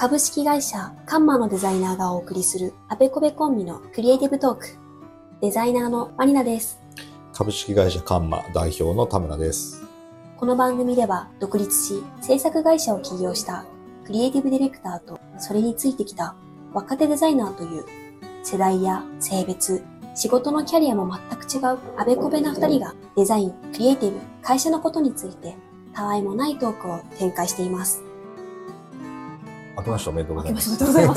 株式会社カンマのデザイナーがお送りするあべこべコンビのクリエイティブトーク。デザイナーのマリナです。株式会社カンマ代表の田村です。この番組では独立し制作会社を起業したクリエイティブディレクターとそれについてきた若手デザイナーという世代や性別、仕事のキャリアも全く違うあべこべな二人がデザイン、クリエイティブ、会社のことについてたわいもないトークを展開しています。明けましておめでとうございます。まま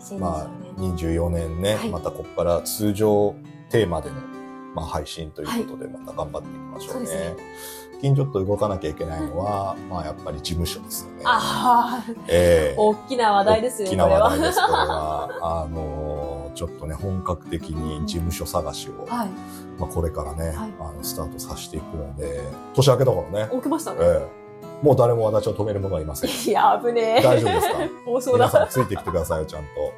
す。まあ2024年、24年ね、はいまたここから通常テーマでの、まあ、配信ということで、また頑張っていきましょうね。最近ちょっと動かなきゃいけないのは、まあやっぱり事務所ですよね。ああ、ええ大きな話題ですね、大きな。話題です、これは。あのーちょっとね、本格的に事務所探しを、はい。まあこれからね、はいあのスタートさせていくので、年明けだからね、起きましたね。ええもう誰も私を止める者はいません。いや、危ねえ。大丈夫ですか？放送皆さんだ。ついてきてくださいよ、ちゃんと。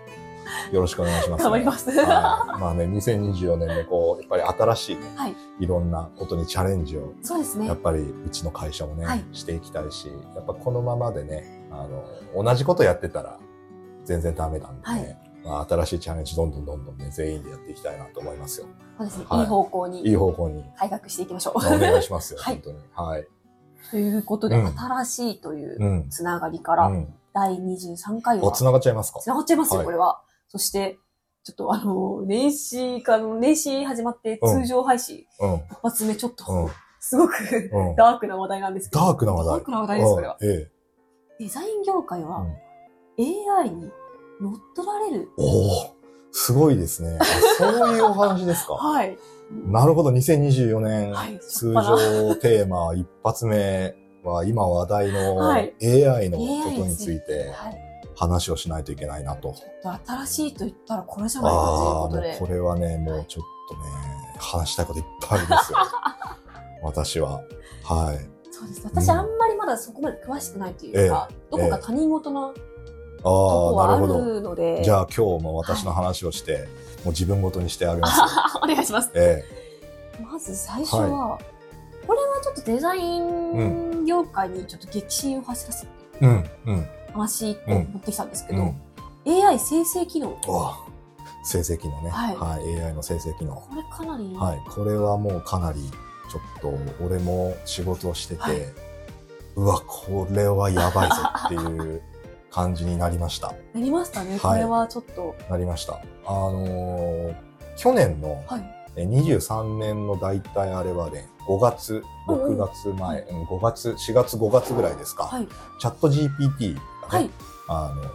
よろしくお願いします、頑張ります。はい、まあね、2024年もこう、やっぱり新しいね、はい。いろんなことにチャレンジを、そうですねやっ。ぱりうちの会社もね、はいしていきたいし、やっぱこのままでね、あの、同じことやってたら全然ダメなんでね、まあ、新しいチャレンジどんどんどんどんね、全員でやっていきたいなと思いますよ。そうですね。はいいい方向にいい方向に改革していきましょう。お願いしますよ、はい本当に。はい。ということで、うん新しいといううんつながりから、うん。第23回お、は、繋がっちゃいますか？つながっちゃいますよ、はいこれは。そして、ちょっとあの、年始からの、年始始まってうん通常配信、うん。一発目ちょっと、うん。すごくうん。ダークな話題なんですけど。ダークな話題。ダークな話題です、これは。うんええ。デザイン業界は、うん AI に乗っ取られる。おおすごいですね。あそういうお話ですか？はい。なるほど、2024年、はい通常テーマ 一発目は今話題のはい AI のことについてはい。話をしないといけないなと。ちょっと新しいと言ったらこれじゃないかというああ、ことで。もうこれはね、もうちょっとね、話したいこといっぱいありますよ。私は。はい。そうです。私、あんまりまだそこまで詳しくないというか、どこか他人事のとこああ、なはあるほど。るので。じゃあ今日も私の話をして、もう自分ごとにしてあげますよ。お願いします。えまず最初は、これはちょっとデザイン業界にちょっと激震を走らせるえ。うん、うん。話を持ってきたんですけど、うん AI 生成機能。生成機能ね。はいはい。AI の生成機能。これかなり、はい。これはもうかなり、ちょっと、俺も仕事をしてて、はいうわ、これはやばいぞっていう感じになりました。なりましたね。はいこれはちょっと。なりました。あのー去年のはい。え7年の大体あれはね、5月、6月前、うん5月、4月、5月ぐらいですか。はい。チャット GPT がね、はい。あのー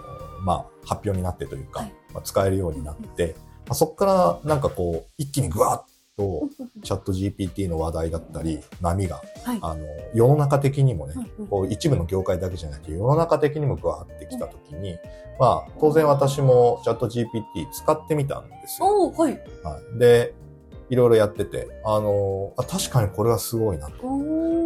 まあ、発表になってというか、はいまあ、使えるようになって、まあ、そこからなんかこう、一気にぐわっと、チャット GPT の話題だったり、波が、はい。あの、世の中的にもね、こう一部の業界だけじゃなくて、世の中的にもぐわーってきたときに、まあ、当然私もチャット GPT 使ってみたんですよ。はい。はい、で、いろいろやってて、あの、あ確かにこれはすごいなと。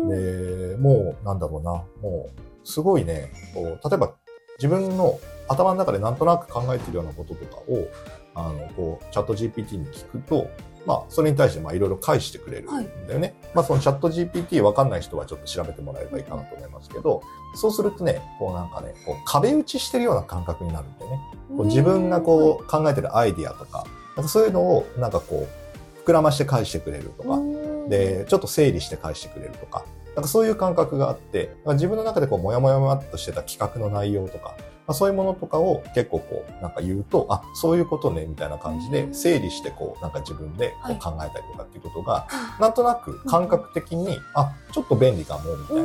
で、もう、なんだろうな、もう、すごいね、こう、例えば、自分の頭の中でなんとなく考えてるようなこととかを、あの、こう、チャット GPT に聞くと、まあ、それに対して、まあ、いろいろ返してくれるんだよね。まあ、そのチャット GPT わかんない人はちょっと調べてもらえればいいかなと思いますけど、そうするとね、こうなんかね、こう壁打ちしてるような感覚になるんだよね。こう自分がこう考えてるアイディアとか、なんかそういうのをなんかこう、膨らまして返してくれるとか、うん、で、ちょっと整理して返してくれるとか、なんかそういう感覚があって、自分の中でこう、もやもやもやっとしてた企画の内容とか、まあ、そういうものとかを結構こう、なんか言うと、あ、そういうことね、みたいな感じで、うん整理してこう、なんか自分でこはいう考えたりとかっていうことが、なんとなく感覚的に、あ、ちょっと便利かも、みたい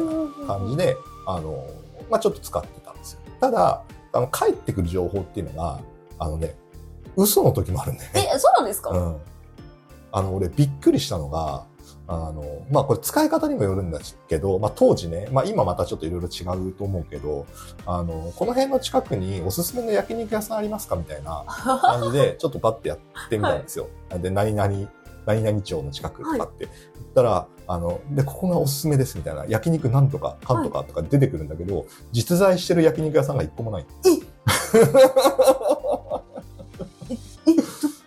な感じで、あの、まあ、ちょっと使ってたんですよ。ただ、あの、返ってくる情報っていうのが、あのね、嘘の時もあるんだよね。え、そうなんですか、うん。あの、俺びっくりしたのが、あの、まあ、これ使い方にもよるんだけど、まあ、当時ね、まあ、今またちょっといろいろ違うと思うけど、あの、この辺の近くにおすすめの焼肉屋さんありますかみたいな感じで、ちょっとパッてやってみたんですよ。で、何々、何々町の近くとかって。言ったら、あの、で、ここがおすすめですみたいな、焼肉なんとか、かんとかとか出てくるんだけど、実在してる焼肉屋さんが一個もない。え、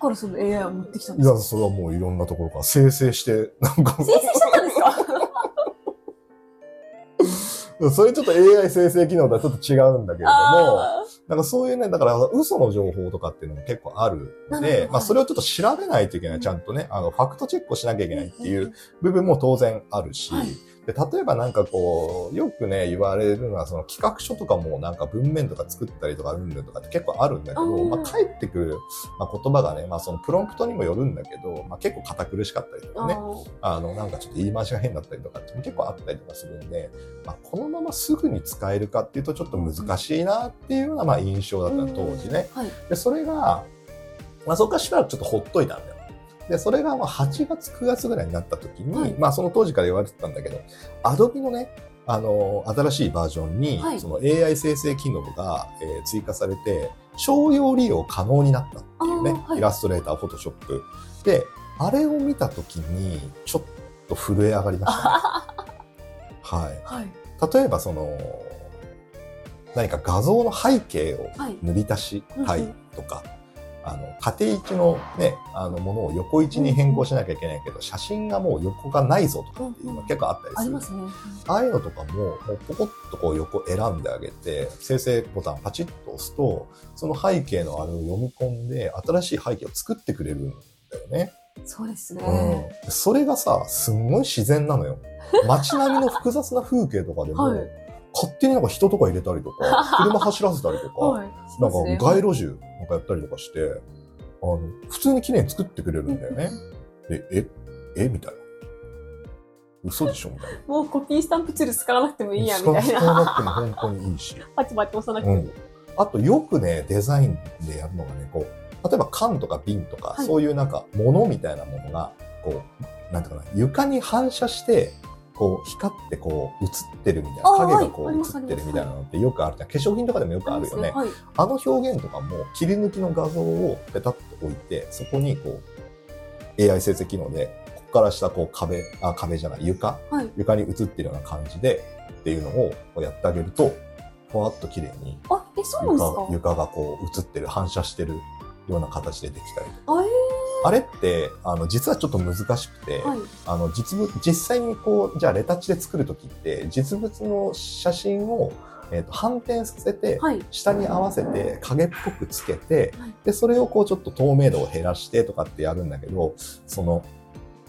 からその AI を持ってきたんいや、ですか？それはもういろんなところから。生成して、なんか、生成しちゃったんですか？それちょっと AI 生成機能とはちょっと違うんだけれども、あなんかそういうね、だから嘘の情報とかっていうのも結構あるので、まあそれをちょっと調べないといけない、ちゃんとね、あの、ファクトチェックをしなきゃいけないっていう部分も当然あるし、はい。で、例えばなんかこう、よくね、言われるのは、その企画書とかもなんか文面とか作ったりとか、うんぬんとかって結構あるんだけど、うん。まあ返ってくる、まあ、言葉がね、まあそのプロンプトにもよるんだけど、まあ結構堅苦しかったりとかね、あの、なんかちょっと言い回しが変だったりとかって結構あったりとかするんで、まあ、このまますぐに使えるかっていうとちょっと難しいなっていうようなまあ印象だったの当時ね。はい。で、それが、まあそこからしばらくちょっとほっといたんだよ。で、それがまあ8月9月ぐらいになった時に、はいまあその当時から言われてたんだけど、アドビのね、あの、新しいバージョンに、はいその AI 生成機能が、えー追加されて、商用利用可能になったっていうね、イラストレーター、フォトショップ。で、あれを見た時に、ちょっと震え上がりましたね。はい。はい。例えばその、何か画像の背景をはい。塗り足したいとか、あの、縦位置のね、あのものを横位置に変更しなきゃいけないけど、写真がもう横がないぞとかっていうのが結構あったりする。ありますね。ああいうのとかも、もうポコッとこう横選んであげて、生成ボタンパチッと押すと、その背景のあれを読み込んで、新しい背景を作ってくれるんだよね。そうですね。うん。それがさ、すんごい自然なのよ。街並みの複雑な風景とかでも、はい勝手になんか人とか入れたりとか、車走らせたりとか、はい。なんか街路樹なんかやったりとかして、あの、普通に綺麗に作ってくれるんだよね。で、え、えみたいな。嘘でしょみたいな。もうコピースタンプツール使わなくてもいいや、みたい使わな。なくても本当にいいし。パチパチ押さなくても。うん。あとよくね、デザインでやるのがね、こう、例えば缶とか瓶とか、はいそういうなんか物みたいなものが、こう、なんていうかな、床に反射して、こう、光ってこう、映ってるみたいな、影がこう映ってるみたいなのってよくあるじゃん。化粧品とかでもよくあるよね。はい。あの表現とかも切り抜きの画像をペタッと置いて、そこにこう、AI 生成機能で、ここから下こう壁、あ、壁じゃない、床、はい。床に映ってるような感じで、っていうのをやってあげると、ふわっと綺麗に床か？床がこう映ってる、反射してるような形でできたりとか。あれって、あの、実はちょっと難しくて、ー、はい。あの、実物、実際にこう、じゃあレタッチで作るときって、実物の写真を、えっ、と、反転させて、はい。下に合わせて影っぽくつけてはい、で、それをこうちょっと透明度を減らしてとかってやるんだけど、その、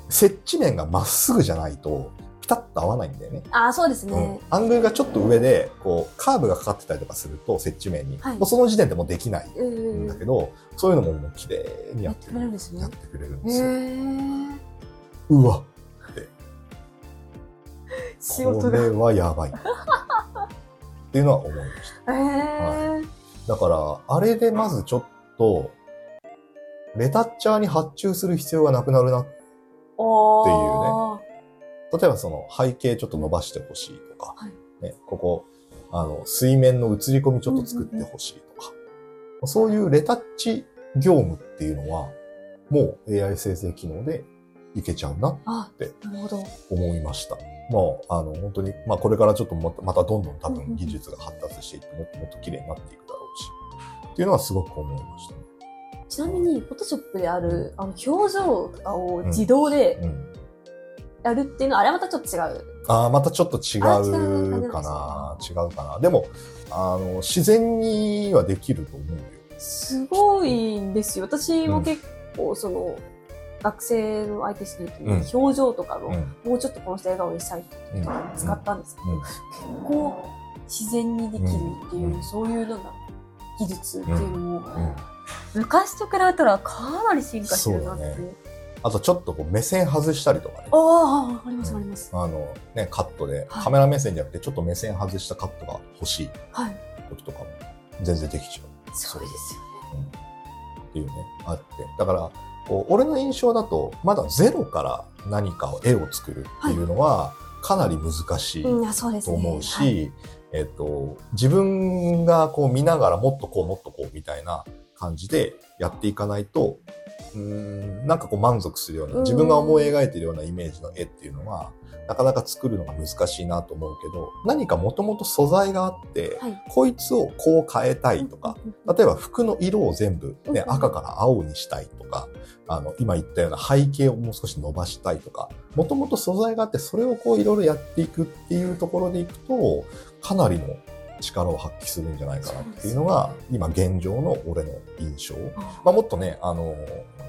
接地面がまっすぐじゃないと、ピタッと合わないんだよね。あ、そうですうんね。アングルがちょっと上で、こう、カーブがかかってたりとかすると、接地面に。はいもうその時点でもうできないうんんだけど、そういうのももう綺麗にややってってくれるんですねやっ。てくれるんへですよ。ー。うわ、仕事が。これはやばい。っていうのは思いました。へー。だから、あれでまずちょっと、レタッチャーに発注する必要がなくなるな。おー。例えばその背景ちょっと伸ばしてほしいとか、はいね、ここ、あの、水面の映り込みちょっと作ってほしいとか、そういうレタッチ業務っていうのは、もう AI 生成機能でいけちゃうなあで、なるほど。思いました。もう、あの、本当に、まあこれからちょっとまたまたどんどん多うんうんうん分技術が発達していって、もっともっと綺麗になっていくだろうし、っていうのはすごく思いましたね。ちなみに、フォトショップである、あの、表情とかを自動でうん。やるっていうのは、あれはまたちょっと違う。ああ、またちょっと違ううかな。違うかな。でも、あの、自然にはできると思うよ。すごいんですよ。私も結構、その、学生の相手するときに、うん表情とかの、うん。もうちょっとこの人笑顔にしたいうんとか使ったんですけど、うん結構自然にできるっていう、うんそういうなんだろう技術っていうのも、うん。昔と比べたらかなり進化してるなって。あとちょっとこう目線外したりとかね。ああ、ありますあります。あの、ね、カットで、はいカメラ目線じゃなくて、ちょっと目線外したカットが欲しいはい。時とかも、全然できちゃう。そうですよっていうね、あって。だから、こう俺の印象だと、まだゼロから何かを絵を作るっていうのは、かなり難しい。と思うし、はいえっと、自分がこう見ながらもっとこうもっとこうみたいな感じでやっていかないと、うーん、なんかこう満足するような、うん。自分が思い描いているようなイメージの絵っていうのは、なかなか作るのが難しいなと思うけど、何かもともと素材があって、はい。こいつをこう変えたいとか、、例えば服の色を全部、ね、うん赤から青にしたいとか、あの、今言ったような背景をもう少し伸ばしたいとか、もともと素材があって、それをこういろいろやっていくっていうところでいくと、かなりの力を発揮するんじゃないかなっていうのが、今現状の俺の印象。まあ、もっとね、あの、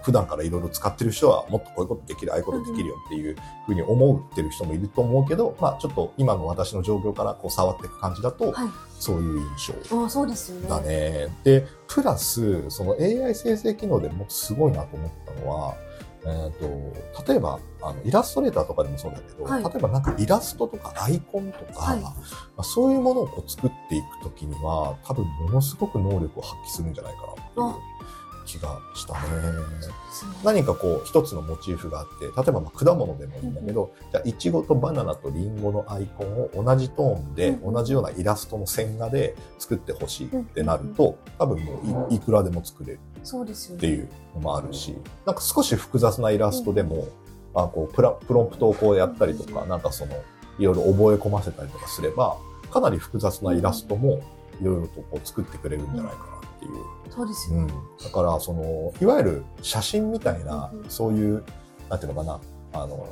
普段からいろいろ使ってる人はもっとこういうことできる、ああいうことできるよっていうふうに思ってる人もいると思うけど、まあちょっと今の私の状況からこう触っていく感じだと、はい。そういう印象あそうですよね。だね。で、プラス、その AI 生成機能でもっとすごいなと思ったのは、えっ、と、例えば、あの、イラストレーターとかでもそうだけど、はい例えばなんかイラストとかアイコンとか、はいまあ、そういうものをこう作っていくときには、多分ものすごく能力を発揮するんじゃないかなっていう気がしたね。何かこう一つのモチーフがあって、例えばまあ果物でもいいんだけど、じゃあイチゴとバナナとリンゴのアイコンを同じトーンで、うん同じようなイラストの線画で作ってほしいってなると、多分もういいくらでも作れる。っていうのもあるし、なんか少し複雑なイラストでも、まあこうプラプロンプトをこうやったりとか、なんかそのいろいろ覚え込ませたりとかすれば、かなり複雑なイラストもいろいろとこう作ってくれるんじゃないかなっていう。そうですよね。うん、だからそのいわゆる写真みたいな、うんうんそういうなんていうのかなあの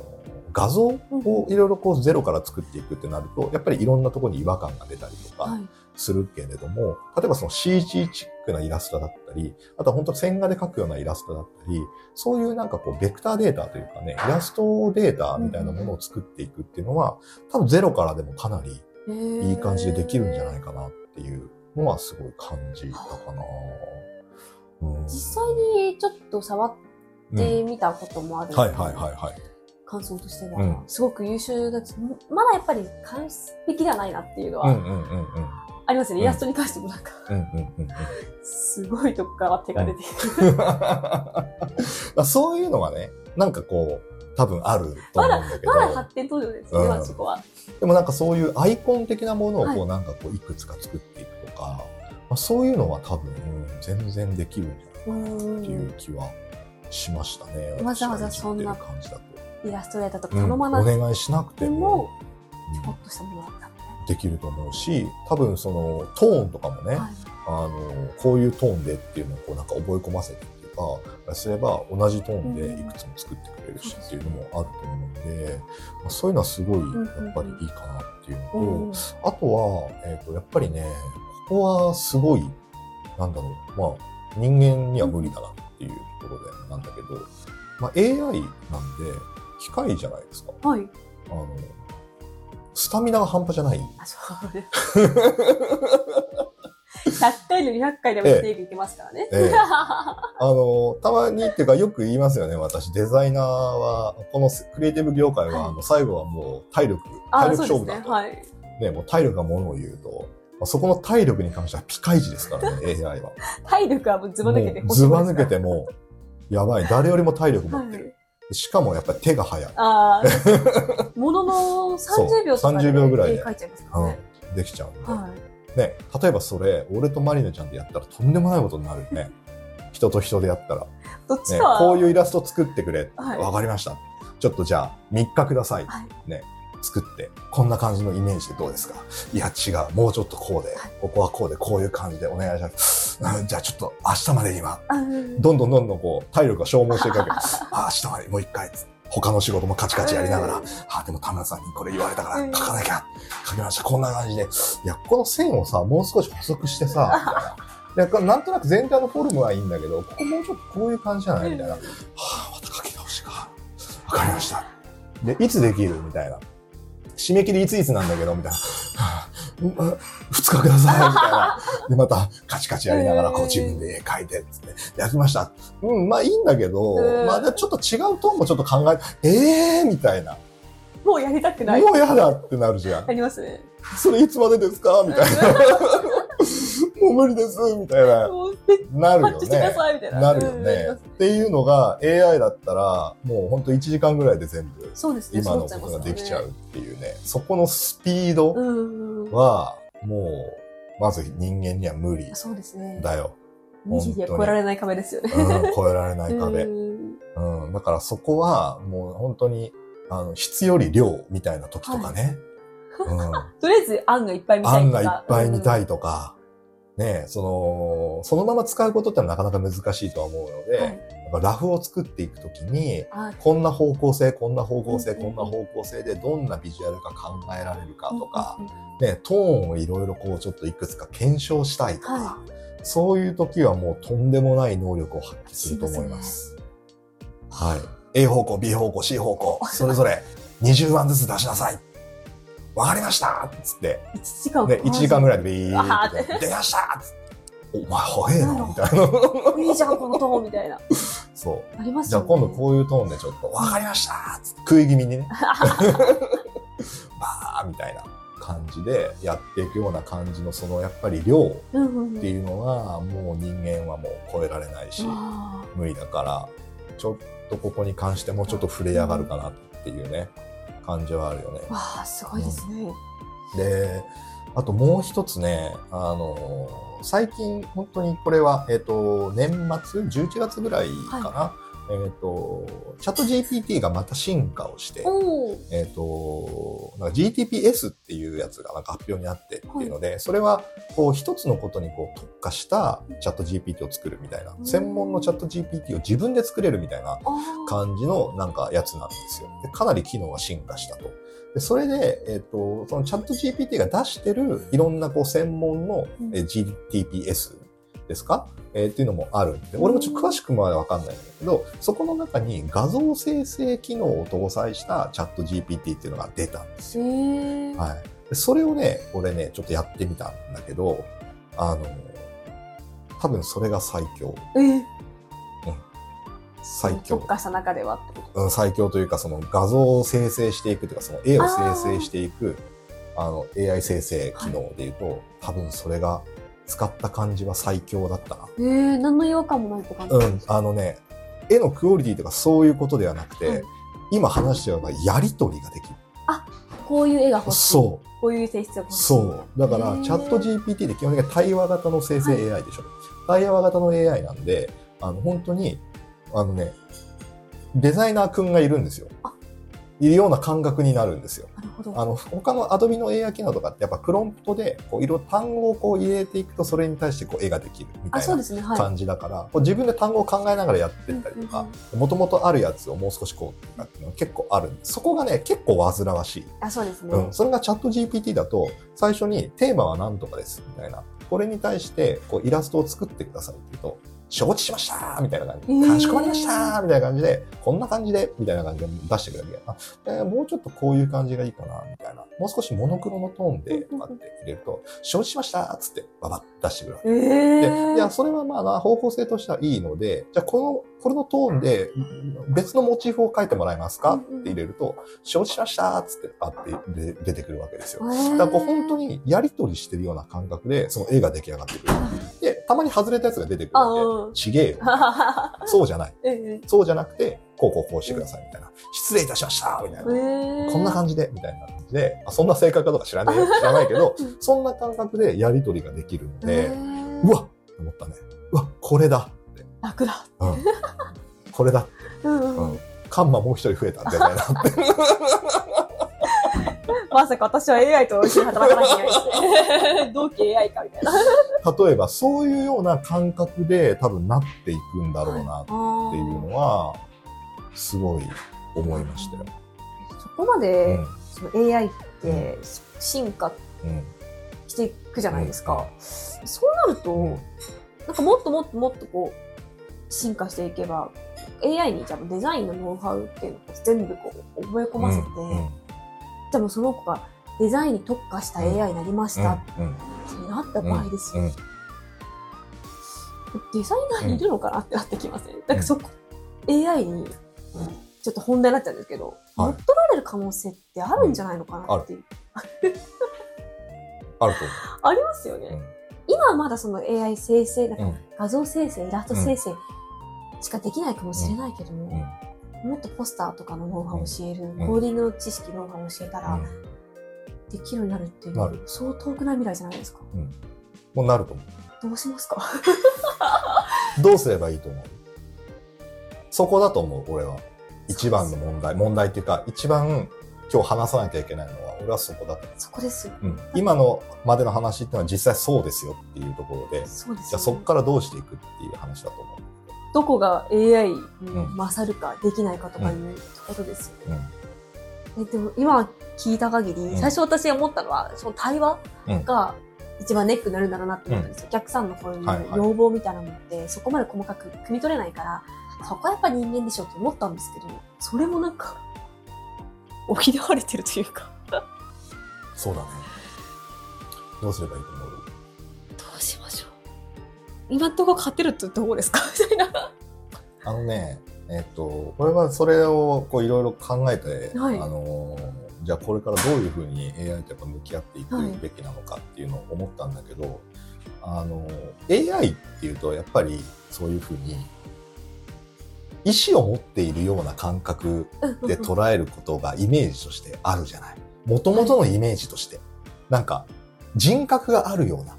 画像をいろいろこうゼロから作っていくってなるとやっぱりいろんなところに違和感が出たりとかはい。するけれども、例えばその CG チックなイラストだったりあとは本当線画で描くようなイラストだったりそういうなんかこうベクターデータというかねイラストデータみたいなものを作っていくっていうのは多分ゼロからでもかなりいい感じでできるんじゃないかなっていうのはすごい感じたかな。うん実際にちょっと触ってみたこともある、はいはいはいはい。感想としては、うんすごく優秀だし、まだやっぱり完璧ではないなっていうのはうんうんうんうん。ありますよね。うんイラストに関してもなんか、うんうんうんうん。すごいとこから手が出てくる。まあ そういうのがね、なんかこう、多分あると思うんだけど、まだ発展途上ですよね、うんまだそこは。でもなんかそういうアイコン的なものをこう、はいなんかこういくつか作っていくとか、まあ、そういうのは多分、全然できるんじゃないかなっていう気はしましたね。わざわざそんな。イラストレーターとかうん頼まなくお願いしなくててもちょっとしたものだった。できると思うし、多分そのトーンとかもね、はい。あの、こういうトーンでっていうのをこうなんか覚え込ませてっていうか、すれば同じトーンでいくつも作ってくれるしっていうのもあると思うんで、まあ、そういうのはすごいやっぱりいいかなっていうのと、うんあとは、えっ、と、やっぱりね、ここはすごい、なんだろう、まあ、人間には無理だなっていうところでなんだけど、まあ、AI なんで、機械じゃないですか。はい。あの、スタミナが半端じゃない。あ、そうです。100回の200回でもテレビ行けますからね。ええあの、たまにっていうかよく言いますよね、私。デザイナーは、このクリエイティブ業界は、はいあの最後はもう体力、あ体力。勝負だと。はい。ね、もう体力がものを言うと、まあそこの体力に関してはピカイチですからね、AI は。体力はもうズバ抜けてもうズバ抜けても、やばい。誰よりも体力持はいってる。。しかもやっぱり手が速い。ああ、ものの30秒とかで、そう30秒ぐらいで。うん。できちゃうんで。はい。ね、例えばそれ、俺とマリナちゃんでやったらとんでもないことになるよね。人と人でやったら。ねどっちかは、、こういうイラスト作ってくれ。はいわかりました。ちょっとじゃあ、3日ください。はいね。作って、こんな感じのイメージでどうですか？いや、違う。もうちょっとこうで、ここはこうで、こういう感じでお願いします。う んじゃあちょっと明日までにどんどんどんどんこう、体力が消耗していくわけ。あ、明日までもう一回。他の仕事もカチカチやりながら、あ、でも田村さんにこれ言われたから書かなきゃ。書きました。こんな感じで。いや、この線をさ、もう少し細くしてさ、いやなんとなく全体のフォルムはいいんだけど、ここもうちょっとこういう感じじゃないみたいな。はあ、また書き直しか。わかりました。で、いつできる？みたいな。締め切りいついつなんだけど、みたいな。はあうんあ二日ください、みたいな。で、また、カチカチやりながら、こう自分で絵描いて、つって、やりました。うん、まあいいんだけど、うんまあでちょっと違うトーンもちょっと考え、ええー、みたいな。もうやりたくない。もうやだってなるじゃん。ありますね。それいつまでですか？みたいな。もう無理です、みたいな。なるよね。な。なるようんね。っていうのが AI だったら、もうほんと1時間ぐらいで全部。今のことができちゃうっていうね。そこのスピード。は、もう、まず人間には無理そうですね。だよ。2時では超えられない壁ですよね。うん、超えられない壁。うんうん、だからそこは、もう本当に、あの、質より量みたいな時とかね。うん。とりあえず、案がいっぱい見たいとか。案がいっぱい見たい。いとか、ね、その、そのまま使うことってなかなか難しいとは思うので、はいラフを作っていくときに、あこんな方向性、こんな方向性、こんな方向性でどんなビジュアルが考えられるかとかね、トーンをいろいろこうちょっといくつか検証したいとか、はそういう時はもうとんでもない能力を発揮すると思います。はい。A 方向、B 方向、C 方向、それぞれ20番ずつ出しなさい。わかりました！つって、1時間ね、1時間ぐららいでビーあって。出ました！つって。お前早えなみたいな。いいじゃん、このトーンみたいな。そう。ありますじゃあ。今度こういうトーンでちょっと、わかりました！つって食い気味にね、バーみたいな感じでやっていくような感じのそのやっぱり量っていうのはもう人間はもう超えられないし、あ無理だから、ちょっとここに関してもうちょっと触れ上がるかなっていうね、感じはあるよねー。わあ、すごいですね。で、あともう一つね、あの、最近本当にこれは、えっ、と、年末、11月ぐらいかな、えっ、と、チャット GPT がまた進化をして。えっ、と、なんか GTPS っていうやつがなんか発表にあってっていうので、それはこう一つのことにこう特化したチャット GPT を作るみたいな、うん専門のチャット GPT を自分で作れるみたいな感じのなんかやつなんですよ。でかなり機能が進化したと。でそれで、えっ、と、そのチャット GPT が出してるいろんなこう専門の、えー GTPS ですか、えーっていうのもあるんで、俺もちょっと詳しくまでわかんないんだけど、そこの中に画像生成機能を搭載したチャット GPT っていうのが出たんですへよ。え。はい。でそれをね、俺ね、ちょっとやってみたんだけど、あの、多分それが最強。えー最強特。化した中ではってこと？うん最強というか、その画像を生成していくというか、その絵を生成していく、あの、AI 生成機能で言うと、多分それが使った感じは最強だったな。えー、何の違和感もないって感じ？うん、あのね、絵のクオリティとかそういうことではなくて、はい今話したようなやりとりができる。こういう絵が欲しい。そこういう性質がう。欲しい。そう。だからチャット GPT って基本的に対話型の生成 AI でしょ。対話型の AI なんで、あの、本当に、あのね、デザイナーくんがいるんですよあ。いるような感覚になるんですよ。なるほど。あの、他の Adobe の AI 機能とかってやっぱプロンプトで、こう、いろいろ単語をこう入れていくと、それに対してこう絵ができるみたあ、いな。感じだから、こう自分で単語を考えながらやってったりとか、もともとあるやつをもう少しこうっていうのが結構あるんで、そこがね、結構煩わしい。あ、そうですね。うん。それがチャット GPT だと、最初にテーマは何とかです、みたいな。これに対して、こうイラストを作ってくださいって言うと、承知しましたみたいな感じ。かしこまりましたみたいな感じで、こんな感じで、みたいな感じで出してくれるわけあ、えーもうちょっとこういう感じがいいかな、みたいな。もう少しモノクロのトーンで、とかって入れると、承知しましたつって、ババッ出してくるわけえで、ー。いや、それはまあな、方向性としてはいいので、じゃあこの、これのトーンで別のモチーフを書いてもらえますかって入れると、承知しましたつって、あってで出てくるわけですよ。だからこう本当にやりとりしてるような感覚で、その絵が出来上がってくる。で、たまに外れたやつが出てくるんけ。ちげえよ。そうじゃない。えそうじゃなくて、こうこうこうしてくださいみたいな。失礼いたしましたみたいな。ー、こんな感じで、みたいな感じで、あそんな性格かどうか知らないよ 知らないけど、そんな感覚でやりとりができるのじで、うわっと思ったね。うわ、これだって。楽だ。うん。これだ。うんうんうんうん。カンマもう一人増えたんじゃないなって。まさか私は AI と一緒に働かなきゃいけないですね。同期 AI かみたいな。例えば、そういうような感覚で多分なっていくんだろうなっていうのは、すごい思いましたよ。そこまで、うんその AI って進化うん。していくじゃないですか。そうなると、うんなんかもっともっともっとこう、進化していけば、AI にじゃあデザインのノウハウっていうのを全部こう覚え込ませて、うんでもその子がデザインに特化した AI になりましたっうん。てなった場合ですよ。うん。デザイナーいるのかなってなってきません、なんかそこ、AI にちょっと本題になっちゃうんですけど、はい。乗っ取られる可能性ってあるんじゃないのかなっていう。ある。と ありますよね。思う。今はまだその AI 生成、なんかうん。画像生成、イラスト生成しかできないかもしれないけども、うんもっとポスターとかのノウハウを教える、んコーディングの知識、ノウハウを教えたら、うんできるようになるっていうなる、そう遠くない未来じゃないですか。もうなると思どうしますか？う。どうすればいいと思う？そこだと思う、俺は。一番の問題。問題っていうか、一番今日話さなきゃいけないのは、俺はそこだと。そこですよ。うん。今のまでの話っていうのは実際そうですよっていうところで、そうですよ、ね。じゃあそこからどうしていくっていう話だと思う。どこが AI に勝るかできないかとかいうことですよ。うん。えでも今聞いた限り、うん最初私が思ったのは、その対話うんが一番ネックになるんだろうなって思ったんですよ。お客さんのこういう要望みたいなのって、そこまで細かく汲み取れないから、そこはやっぱ人間でしょって思ったんですけど、それもなんか、補われてるというか、そうだね。どうすればいいと思う？今んとこ勝てるってどうですか？みたいな。あのね、えっと、これはそれをこういろいろ考えて、はいあのー、じゃあこれからどういうふうに AI とやっぱ向き合っていくはいべきなのかっていうのを思ったんだけど、あのー、AI っていうとやっぱりそういうふうに意思を持っているような感覚で捉えることがイメージとしてあるじゃない。もともとのイメージとして。なんか人格があるような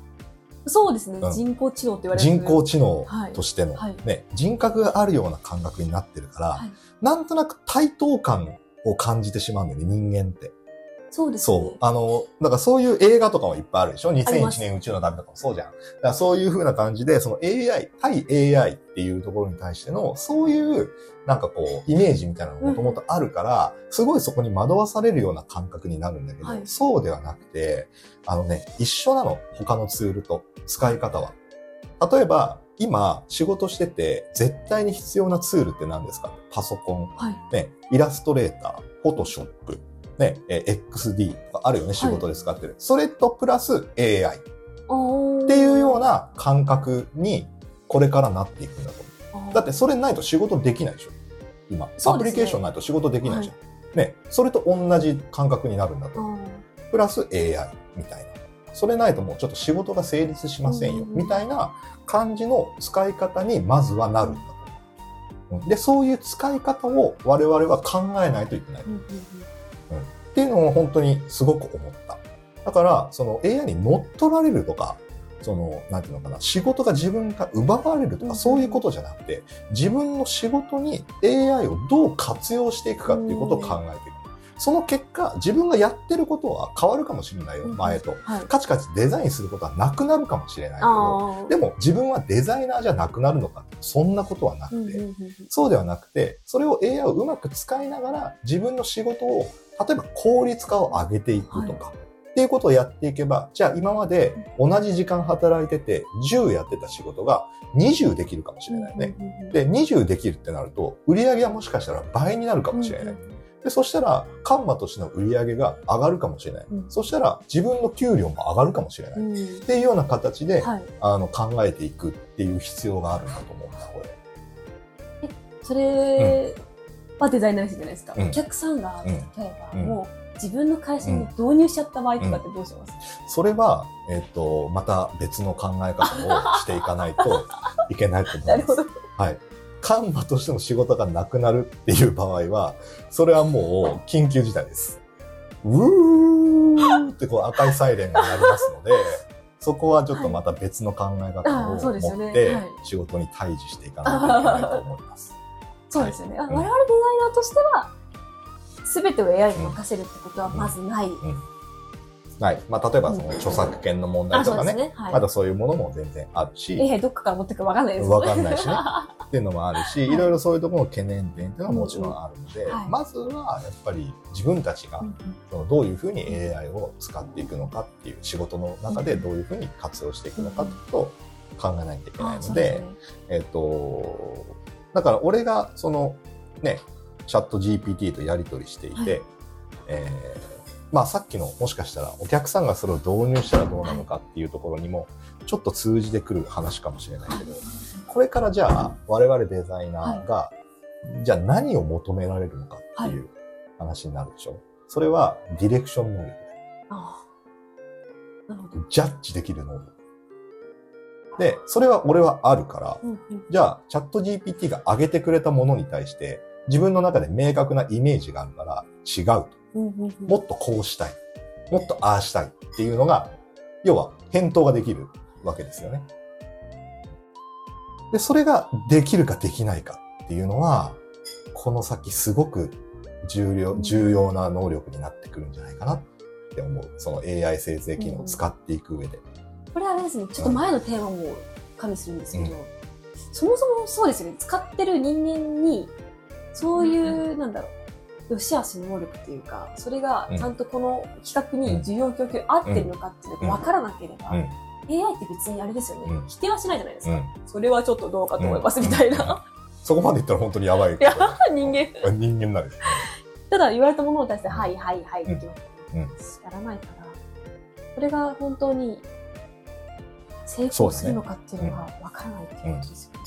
そうですね、うん。人工知能って言われる。人工知能としての、はい。ね、人格があるような感覚になってるから、はい。なんとなく対等感を感じてしまうんだよね、人間って。そうですね。そう。あの、だからそういう映画とかもいっぱいあるでしょ？りま ?2001 す年宇宙の旅とかもそうじゃん。だからそういう風な感じで、その AI、対 AI っていうところに対しての、そういう、なんかこう、イメージみたいなのがもともとあるから、すごいそこに惑わされるような感覚になるんだけど、はいそうではなくて、あのね、一緒なの。他のツールと、使い方は。例えば、今、仕事してて、絶対に必要なツールって何ですか？パソコン、はい。ね、イラストレーター、フォトショップ、ね、えー XD とかあるよね、仕事で使ってる。それとプラス AI っっていうような感覚にこれからなっていくんだと思う。だってそれないと仕事できないでしょ今。アプリケーションないと仕事できないじゃん。ね、それと同じ感覚になるんだと。プラス AI みたいな。それないともうちょっと仕事が成立しませんよ、うんみたいな感じの使い方にまずはなるんだと。で、そういう使い方を我々は考えないといけない。っていうのを本当にすごく思った。だから、その AI に乗っ取られるとか、その、なんていうのかな、仕事が自分が奪われるとか、うんそういうことじゃなくて、自分の仕事に AI をどう活用していくかっていうことを考えていく。その結果、自分がやってることは変わるかもしれないよ、うん前と。はい。カチカチデザインすることはなくなるかもしれないけど。でも自分はデザイナーじゃなくなるのかそんなことはなくて、そうではなくて、それを AI をうまく使いながら自分の仕事を、例えば効率化を上げていくとか、っていうことをやっていけば、じゃあ今まで同じ時間働いてて10やってた仕事が20できるかもしれないね。うんうんうんで、20できるってなると、売り上げはもしかしたら倍になるかもしれない。で、そしたら、カンマとしての売り上げが上がるかもしれない。うんそしたら、自分の給料も上がるかもしれない。うんっうんていうような形で、はい。あの、考えていくっていう必要があるんだと思うんだ、これ。それはデザイナーじゃないですか。うんお客さんが、うん例えば、うんもう自分の会社に導入しちゃった場合とかってどうします？それは、えっ、と、また別の考え方をしていかないと いけないと思います。なるほど。はい。カンマとしての仕事がなくなるっていう場合は、それはもう緊急事態です。うーってこう赤いサイレンが鳴りますので、そこはちょっとまた別の考え方を持ってはい仕事に対峙していかないといけないと思います。そうですよね。あうん我々デザイナーとしては、すべてを AI に任せるってことはまずない。うん。はい。まあ、例えばその著作権の問題あ、とかね。まだそういうものも全然あるし、AI どっかから持ってくかわかんないです。わかんないしね。っていうのもあるし、はい。いろいろそういうところの懸念点っていうのはもちろんあるので、うん。はい。まずはやっぱり自分たちがうんそのどういうふうに AI を使っていくのかっていう仕事の中でどういうふうに活用していくのかっていうことを考えないといけないあので、えっと、だから俺がそのね、チャット GPT とやり取りしていて、はいえーまあさっきのもしかしたらお客さんがそれを導入したらどうなのかっていうところにもちょっと通じてくる話かもしれないけど、これからじゃあ我々デザイナーが、じゃあ何を求められるのかっていう話になるでしょ。それはディレクション能力。ああ。なるほど。ジャッジできる能力。で、それは俺はあるから、うんうんじゃあ、チャット GPT が上げてくれたものに対して、自分の中で明確なイメージがあるから違うと。うんうんうんもっとこうしたい。もっとああしたいっていうのが、要は返答ができるわけですよね。で、それができるかできないかっていうのは、この先すごく重要、重要な能力になってくるんじゃないかなっって思う。その AI 生成機能を使っていく上で。これはあれですね、ちょっと前のテーマも加味するんですけど、そもそもそうですよね、使ってる人間に、そういう、なんだろう、良し悪しの能力というか、それがちゃんとこの企画に需要供給合ってるのかっていうのが分からなければ、うん。AI って別にあれですよね、うん否定はしないじゃないですか。うん。それはちょっとどうかと思いますみたいな。そこまで言ったら本当にやばい。いや、人間。人間なんです。ただ言われたものに対して、はいはいはい、できます。うんやらないから、それが本当に成功するのかっていうのが分からないっていうことですよね。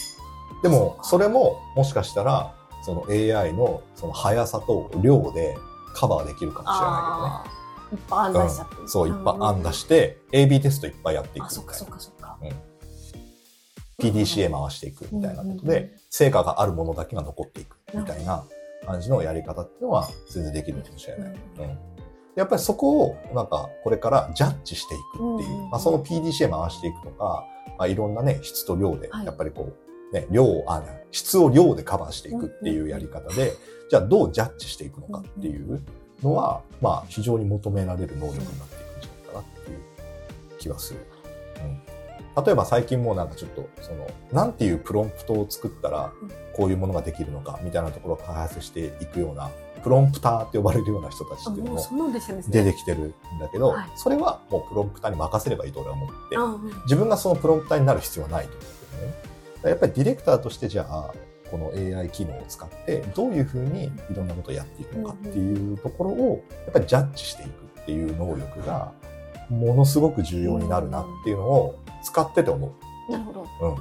でも、それも、もしかしたら、その AI のその速さと量でカバーできるかもしれないああ、いっぱい案内しちゃって。けどね。そう、いっぱい案出して、AB テストいっぱいやっていくみたいな。そっかそっか。PDCA 回していくみたいなことうんうんうん。で、成果があるものだけが残っていくみたいな感じのやり方っていうのは全然できるかもしれない。うんやっぱりそこをなんかこれからジャッジしていくっていう、まあ、その PDCA 回していくとか、まあ、いろんなね、質と量で、はい。やっぱりこう、ね、量を、あ、質を量でカバーしていくっていうやり方で、じゃあどうジャッジしていくのかっていうのは、まあ非常に求められる能力になっていくんじゃないかなっていう気はする。うん、例えば最近もなんかちょっと、その、なんていうプロンプトを作ったらうん、こういうものができるのかみたいなところを開発していくような、プロンプターって呼ばれるような人たちあっていうのも。出てきてるんだけど、はいそれはもうプロンプターに任せればいいと俺は思って自分がそのプロンプターになる必要はないと思ってるね。だからやっぱりディレクターとしてじゃあ、この AI 機能を使ってどういうふうにいろんなことをやっていくのかっていうところをやっぱりジャッジしていくっていう能力がものすごく重要になるなっていうのを使ってて思う。なるほど。うん。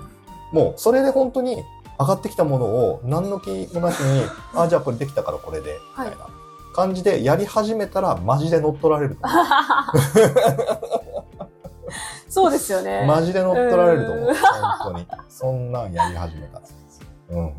もうそれで本当に上がってきたものを何の気もなしに、あ、じゃあこれできたからこれで、みたいな感じでやり始めたらマジで乗っ取られると思 そうですよう。ね。マジで乗っ取られると思う。うん本当に。そんなんやり始めたら。うん。えー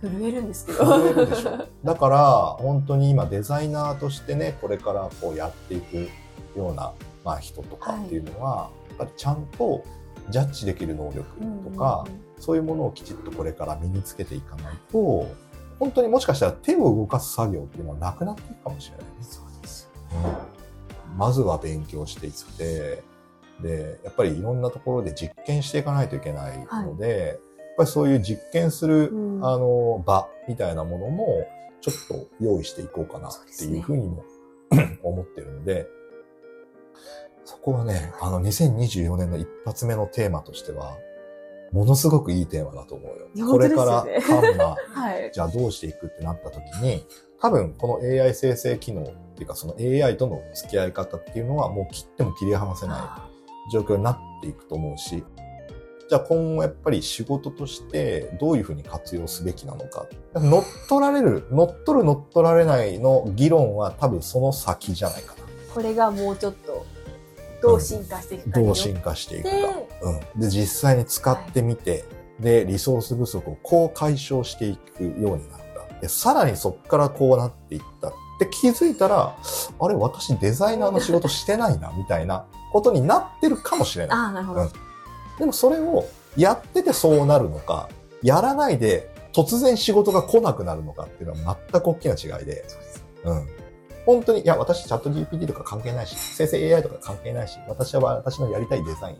震えるんですけど。震えるでしょ。だから、本当に今デザイナーとしてね、これからこうやっていくような、まあ、人とかっていうのは、やっぱりちゃんとジャッジできる能力とか、そういうものをきちっとこれから身につけていかないと、本当にもしかしたら手を動かす作業っていうのはなくなっていくかもしれないです。そうです。うん、まずは勉強していって、で、やっぱりいろんなところで実験していかないといけないので、やっぱりそういう実験する、うん。あの、場みたいなものも、ちょっと用意していこうかなっていうふうにも、思ってるので、そこはね、あの、2024年の一発目のテーマとしては、ものすごくいいテーマだと思うよ。いやこれからカンマ、はい。じゃあどうしていくってなった時に、多分この AI 生成機能っていうかその AI との付き合い方っていうのはもう切っても切り離せない状況になっていくと思うし、じゃあ今後やっぱり仕事としてどういうふうに活用すべきなのか。乗っ取られる、乗っ取る乗っ取られないの議論は多分その先じゃないかな。これがもうちょっと、どう進化していくかによってどう進化していくか。で、うん。で、実際に使ってみて、で、リソース不足をこう解消していくようになった。で、さらにそこからこうなっていった。で、気づいたら、あれ、私デザイナーの仕事してないな、みたいなことになってるかもしれない。ああ、なるほど。うんでもそれをやっててそうなるのか、やらないで突然仕事が来なくなるのかっていうのは全く大きな違いで、そうです。うん。本当に、いや、私チャット GPT とか関係ないし、生成 AI とか関係ないし、私は私のやりたいデザイン、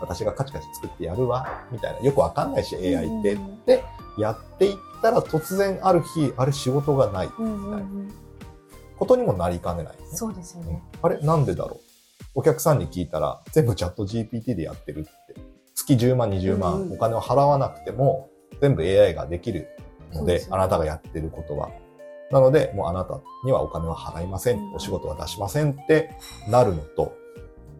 私がカチカチ作ってやるわ、みたいな、よくわかんないし、AI って、うんで、やっていったら突然ある日、あれ仕事がないうんうんうん。ことにもなりかねない、ね。そうですようんね。あれなんでだろう？お客さんに聞いたら、全部チャット GPT でやってるって。月10万、20万、お金を払わなくても、全部 AI ができるので、でねあなたがやってることは。なので、もうあなたにはお金は払いません、うんお仕事は出しませんってなるのと、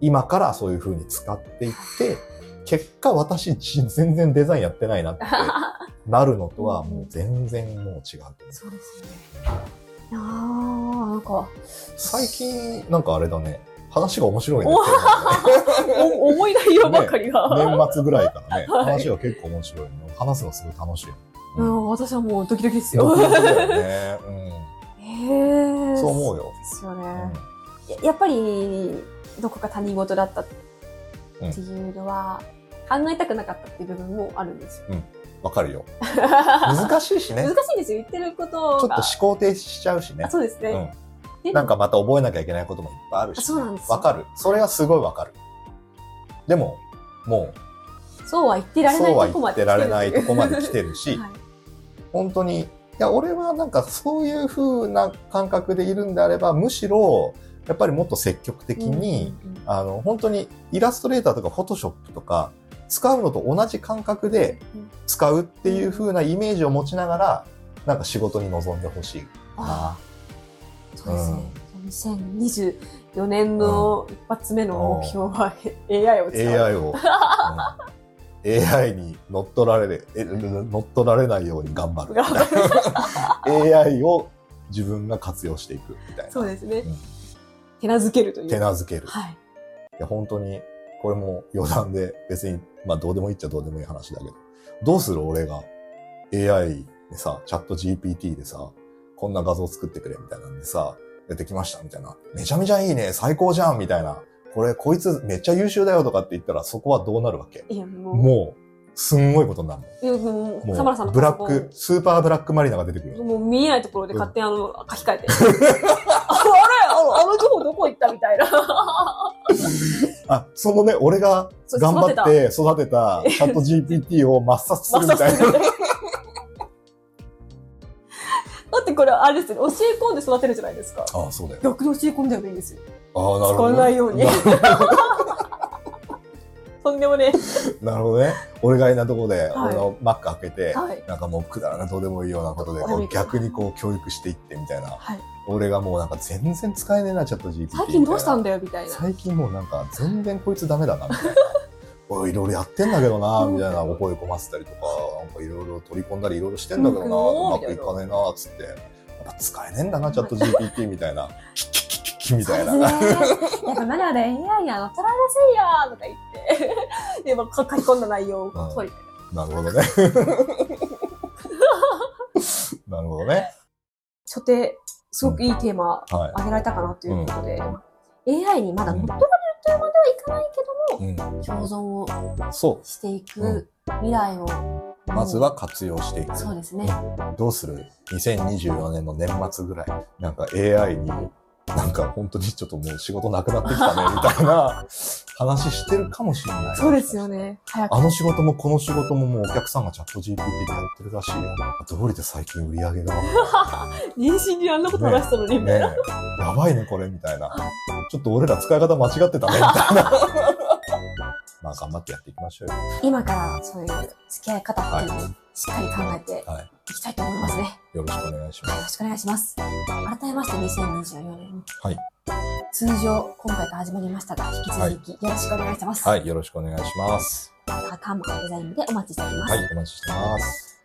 今からそういう風に使っていって、結果私全然デザインやってないなって なるのとはもう全然もう違う。そうですよね。ああ、なんか、最近なんかあれだね、話が面白いね。おテーマがねお重い内容ばかりが。年末ぐらいからね、はい話が結構面白いの。話すのすごい楽しい。うん、私はもうドキドキですよ。ドキドキだよね。へえ。そう思うよですようん。ね。ややっぱり、どこか他人事だったっていうのは、考えたくなかったっていう部分もあるんですよ。わかるよ。難しいしね。難しいんですよ、言ってることが。ちょっと思考停止しちゃうしねあ。そうですね。うん。えなんかまた覚えなきゃいけないこともいっぱいあるし。あそうなんでわかる。それはすごいわかる。でも、もそうは言ってらう、れないうとこまで言ってられないとこまで来るてるし、はい本当に、いや、俺はなんかそういう風な感覚でいるんであれば、むしろ、やっぱりもっと積極的に、うんうんうんあの、本当にイラストレーターとかフォトショップとか、使うのと同じ感覚でうん使うっていう風なイメージを持ちながら、なんか仕事に臨んでほしいあな。そうですね。2024年の一発目の目標は AI を使う。AI を、うん AI に乗っ取られる、え乗っ取られないように頑張る。頑張る AI を自分が活用していくみたいな。そうですねうん。手なずけるという。手なずける。はい。いや、本当に、これも余談で別に、まあどうでもいいっちゃどうでもいい話だけど、どうする俺が？AI でさ、チャット GPT でさ、こんな画像作ってくれみたいなんでさ、出てきましたみたいな。めちゃめちゃいいね、最高じゃんみたいな。これ、こいつめっちゃ優秀だよとかって言ったら、そこはどうなるわけ？いや、もう、もう、すんごいことになるの。サマラさんのもう、ブラック、スーパーブラックマリナが出てくる。もう見えないところで勝手にあの、書き換えて。ああれ？あの、あの情報どこ行ったみたいな。あ、そのね、俺が頑張って育てた チャット GPT を抹殺するみたいな。だってこれ、あれですよね、教え込んで育てるじゃないですか。ああ、そうだよ。逆に教え込んでもいいんですよ。ああ、なるほど。使わないようになとんでもねなるほどね。俺がいなとこで、はい俺の Mac 開けて、はい。なんかもうくだらないどうでもいいようなことで、こう逆にこう教育していってみたいな。はい。俺がもうなんか全然使えねえな、チャット GPT。最近どうしたんだよ、みたいな。最近もうなんか全然こいつダメだな、みたいな。おいいろいろやってんだけどな、みたいな覚え込ませたりとか、なんかいろいろ取り込んだりいろいろしてんだけどな、うんうまくいかねえな、つって。やっぱ使えねえんだな、チャット GPT みたいな。キキキキキみたいな。そうですね。やっぱまだまだ AI や乗っ取られやすいよとか言って。で、まあ、書き込んだ内容を取り。なるほどね。なるほどね。初手、すごくいいテーマは挙げられたかなということで、AI にまだ乗っ取られるというまではいかないけども。共存をそしていくうん未来を、う。まずは活用していく。そうですね。どうする ?2024 年の年末ぐらい。なんか AI に、なんか本当にちょっともう仕事なくなってきたね、みたいな話してるかもしれない。そうですよね。早く。あの仕事もこの仕事ももうお客さんがチャット GPT でやってるらしいよ。どうりで最近売り上げが。妊娠にあんなこと話したのに。ねえ、やばいね、これ、みたいな。ちょっと俺ら使い方間違ってたね、みたいな。まあ、頑張ってやっていきましょうよ。今からそういう付き合い方っていうのをしっかり考えてはい。いきたいと思いますね。よろしくお願いしまよろしくお願いします。改めまして2024年。はい。通常、今回から始まりましたが、引き続きよろしくお願いします。す。はい、よろしくお願いします。また、カンマデザインでお待ちしております。はい、お待ちしてます。